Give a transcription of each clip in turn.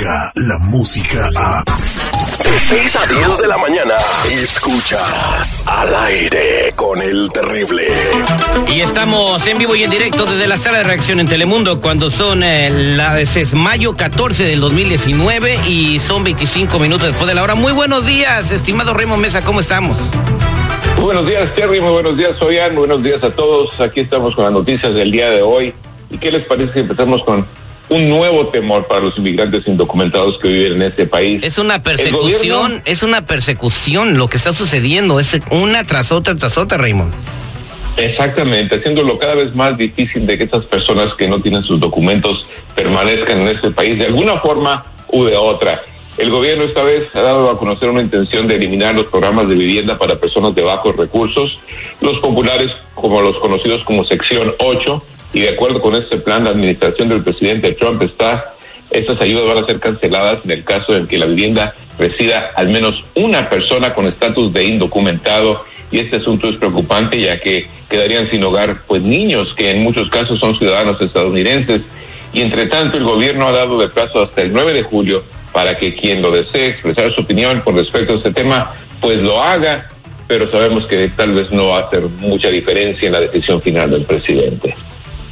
La música a... De 6 a 10 de la mañana, escuchas al aire con el terrible. Y estamos en vivo y en directo desde la sala de reacción en Telemundo cuando son eh, las es mayo 14 del 2019 y son 25 minutos después de la hora. Muy buenos días, estimado Raymond Mesa, ¿cómo estamos? Muy buenos días, Terry. Muy buenos días, Soyan. Buenos días a todos. Aquí estamos con las noticias del día de hoy. ¿Y qué les parece si empezamos con un nuevo temor para los inmigrantes indocumentados que viven en este país? Es una persecución, es una persecución lo que está sucediendo. Es una tras otra, tras otra, Raymond. Exactamente, haciéndolo cada vez más difícil de que estas personas que no tienen sus documentos permanezcan en este país de alguna forma u de otra. El gobierno esta vez ha dado a conocer una intención de eliminar los programas de vivienda para personas de bajos recursos, los populares como los conocidos como sección 8, y de acuerdo con este plan, la administración del presidente Trump está, estas ayudas van a ser canceladas en el caso en que la vivienda resida al menos una persona con estatus de indocumentado. Y este asunto es preocupante ya que quedarían sin hogar pues niños que en muchos casos son ciudadanos estadounidenses. Y entre tanto el gobierno ha dado de plazo hasta el 9 de julio para que quien lo desee expresar su opinión con respecto a este tema pues lo haga. Pero sabemos que tal vez no va a hacer mucha diferencia en la decisión final del presidente.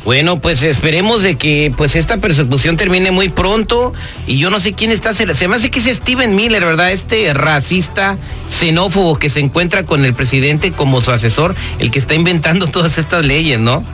Bueno, pues esperemos de que pues esta persecución termine muy pronto y yo no sé quién está, se me hace que es Steven Miller, ¿verdad? Este racista, xenófobo que se encuentra con el presidente como su asesor, el que está inventando todas estas leyes, ¿no?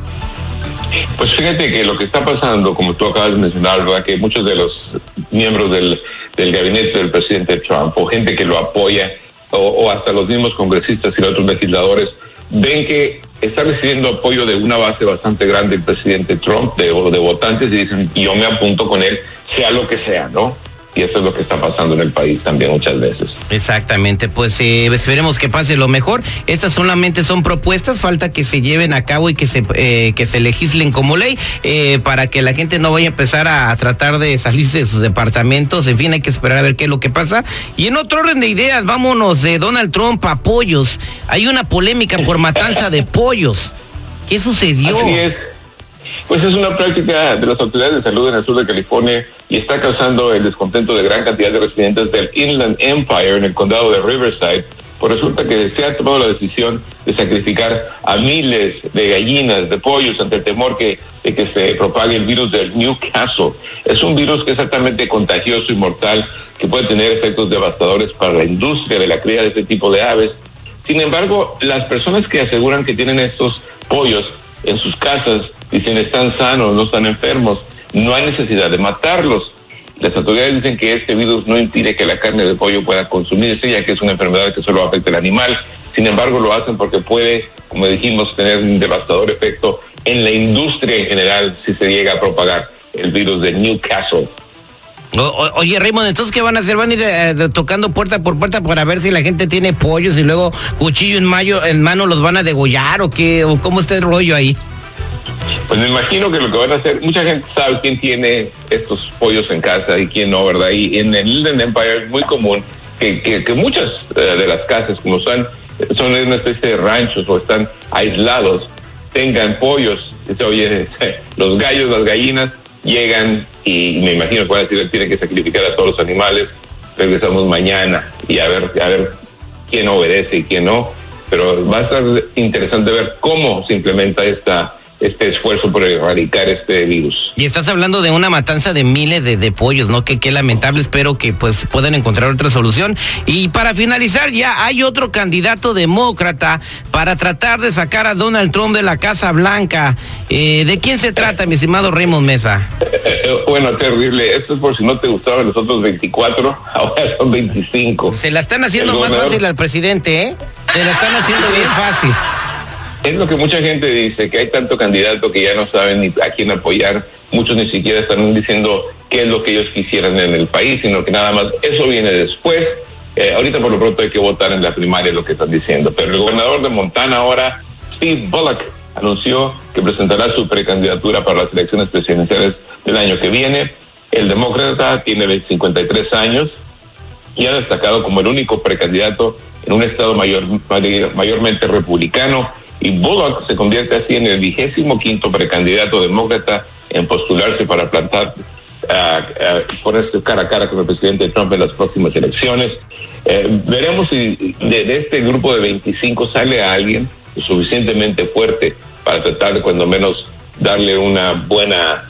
Pues fíjate que lo que está pasando, como tú acabas de mencionar, ¿verdad? que muchos de los miembros del, gabinete del presidente Trump o gente que lo apoya o, o hasta los mismos congresistas y otros legisladores ven que está recibiendo apoyo de una base bastante grande el presidente Trump, de, de votantes, y dicen, yo me apunto con él, sea lo que sea, ¿no? Y eso es lo que está pasando en el país también muchas veces. Exactamente, pues eh, esperemos que pase lo mejor. Estas solamente son propuestas, falta que se lleven a cabo y que se eh, que se legislen como ley eh, para que la gente no vaya a empezar a, tratar de salirse de sus departamentos. En fin, hay que esperar a ver qué es lo que pasa. Y en otro orden de ideas, vámonos de Donald Trump a pollos. Hay una polémica por matanza de pollos. ¿Qué sucedió? Pues es una práctica de las autoridades de salud en el sur de California y está causando el descontento de gran cantidad de residentes del Inland Empire en el condado de Riverside. Pues resulta que se ha tomado la decisión de sacrificar a miles de gallinas, de pollos, ante el temor que, de que se propague el virus del Newcastle. Es un virus que es altamente contagioso y mortal, que puede tener efectos devastadores para la industria de la cría de este tipo de aves. Sin embargo, las personas que aseguran que tienen estos pollos en sus casas dicen están sanos, no están enfermos, no hay necesidad de matarlos. Las autoridades dicen que este virus no impide que la carne de pollo pueda consumirse, ya que es una enfermedad que solo afecta al animal. Sin embargo, lo hacen porque puede, como dijimos, tener un devastador efecto en la industria en general si se llega a propagar el virus de Newcastle. Oye, Raymond, entonces, ¿qué van a hacer? ¿Van a ir eh, tocando puerta por puerta para ver si la gente tiene pollos y luego cuchillo en, mayo, en mano los van a degollar o qué? ¿O cómo está el rollo ahí? Pues me imagino que lo que van a hacer, mucha gente sabe quién tiene estos pollos en casa y quién no, ¿verdad? Y en el Inland Empire es muy común que, que, muchas eh, de las casas, como son, son una especie de ranchos o están aislados, tengan pollos. Oye, los gallos, las gallinas llegan y me imagino que van a decir, tiene que sacrificar a todos los animales. Regresamos mañana y a ver, a ver quién obedece y quién no. Pero va a estar interesante ver cómo se implementa esta este esfuerzo por erradicar este virus. Y estás hablando de una matanza de miles de, pollos, ¿no? Que qué lamentable, espero que pues puedan encontrar otra solución. Y para finalizar, ya hay otro candidato demócrata para tratar de sacar a Donald Trump de la Casa Blanca. Eh, ¿De quién se trata, mi estimado Raymond Mesa? Eh, eh, bueno, terrible. Esto es por si no te gustaban los otros 24, ahora son 25. Se la están haciendo más fácil al presidente, ¿eh? Se la están haciendo bien fácil. Es lo que mucha gente dice, que hay tanto candidato que ya no saben ni a quién apoyar. Muchos ni siquiera están diciendo qué es lo que ellos quisieran en el país, sino que nada más eso viene después. Eh, ahorita por lo pronto hay que votar en la primaria lo que están diciendo. Pero el gobernador de Montana ahora, Steve Bullock, anunció que presentará su precandidatura para las elecciones presidenciales del año que viene. El demócrata tiene 53 años y ha destacado como el único precandidato en un estado mayor, mayormente republicano y Bullock se convierte así en el vigésimo quinto precandidato demócrata en postularse para plantar ponerse cara a cara con el presidente Trump en las próximas elecciones. Eh, veremos si de, este grupo de 25 sale a alguien suficientemente fuerte para tratar de cuando menos darle una buena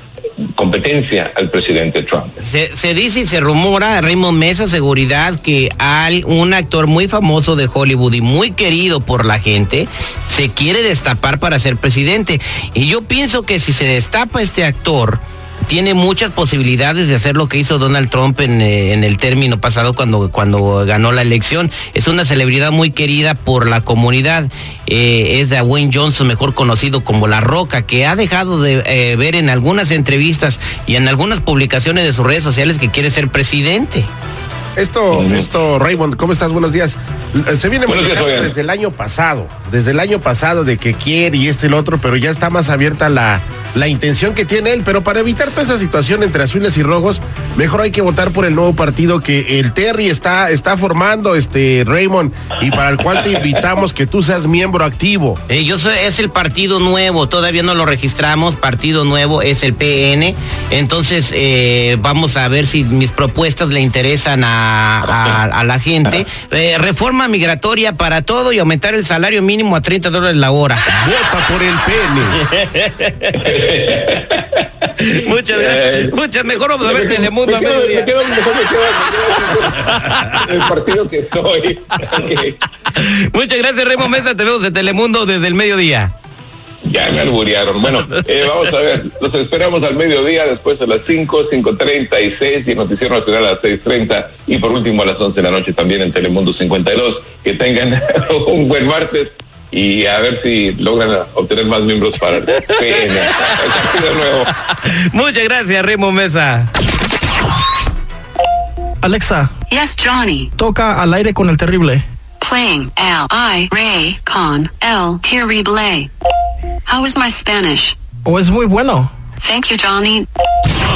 competencia al presidente Trump. Se, dice y se rumora, Raymond Mesa Seguridad, que hay un actor muy famoso de Hollywood y muy querido por la gente se quiere destapar para ser presidente. Y yo pienso que si se destapa este actor, tiene muchas posibilidades de hacer lo que hizo Donald Trump en, eh, el término pasado cuando, cuando ganó la elección. Es una celebridad muy querida por la comunidad. Eh, es de Wayne Johnson, mejor conocido como La Roca, que ha dejado de eh, ver en algunas entrevistas y en algunas publicaciones de sus redes sociales que quiere ser presidente. Esto, esto, Raymond, ¿cómo estás? Buenos días. Se viene desde el año pasado, desde el año pasado de que quiere y este y el otro, pero ya está más abierta la, la intención que tiene él, pero para evitar toda esa situación entre azules y rojos, mejor hay que votar por el nuevo partido que el Terry está, está formando, este Raymond, y para el cual te invitamos que tú seas miembro activo. Eh, yo soy, es el partido nuevo, todavía no lo registramos, partido nuevo es el PN, entonces eh, vamos a ver si mis propuestas le interesan a, la gente. Eh, reforma migratoria para todo y aumentar el salario mínimo a 30 dólares la hora. Vota por el PN. muchas gracias. muchas mejor vamos a ver Telemundo a mediodía. el partido que soy. Muchas gracias, Remo Mesa. Te vemos de Telemundo desde el mediodía. Ya me alburearon. Bueno, eh, vamos a ver. Los esperamos al mediodía, después a las 5, 5.36 y en Noticiero Nacional a las 6.30 y por último a las 11 de la noche también en Telemundo 52. Que tengan un buen martes y a ver si logran obtener más miembros para el PN. nuevo. Muchas gracias, Remo Mesa. Alexa. Yes, Johnny. Toca al aire con el terrible. Playing L I Ray con El Terrible. How is my Spanish? Oh, es muy bueno. Thank you, Johnny.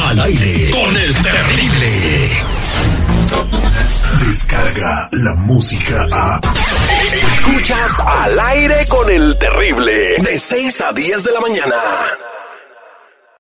Al aire con el terrible. Descarga la música a. Escuchas al aire con el terrible. De 6 a 10 de la mañana.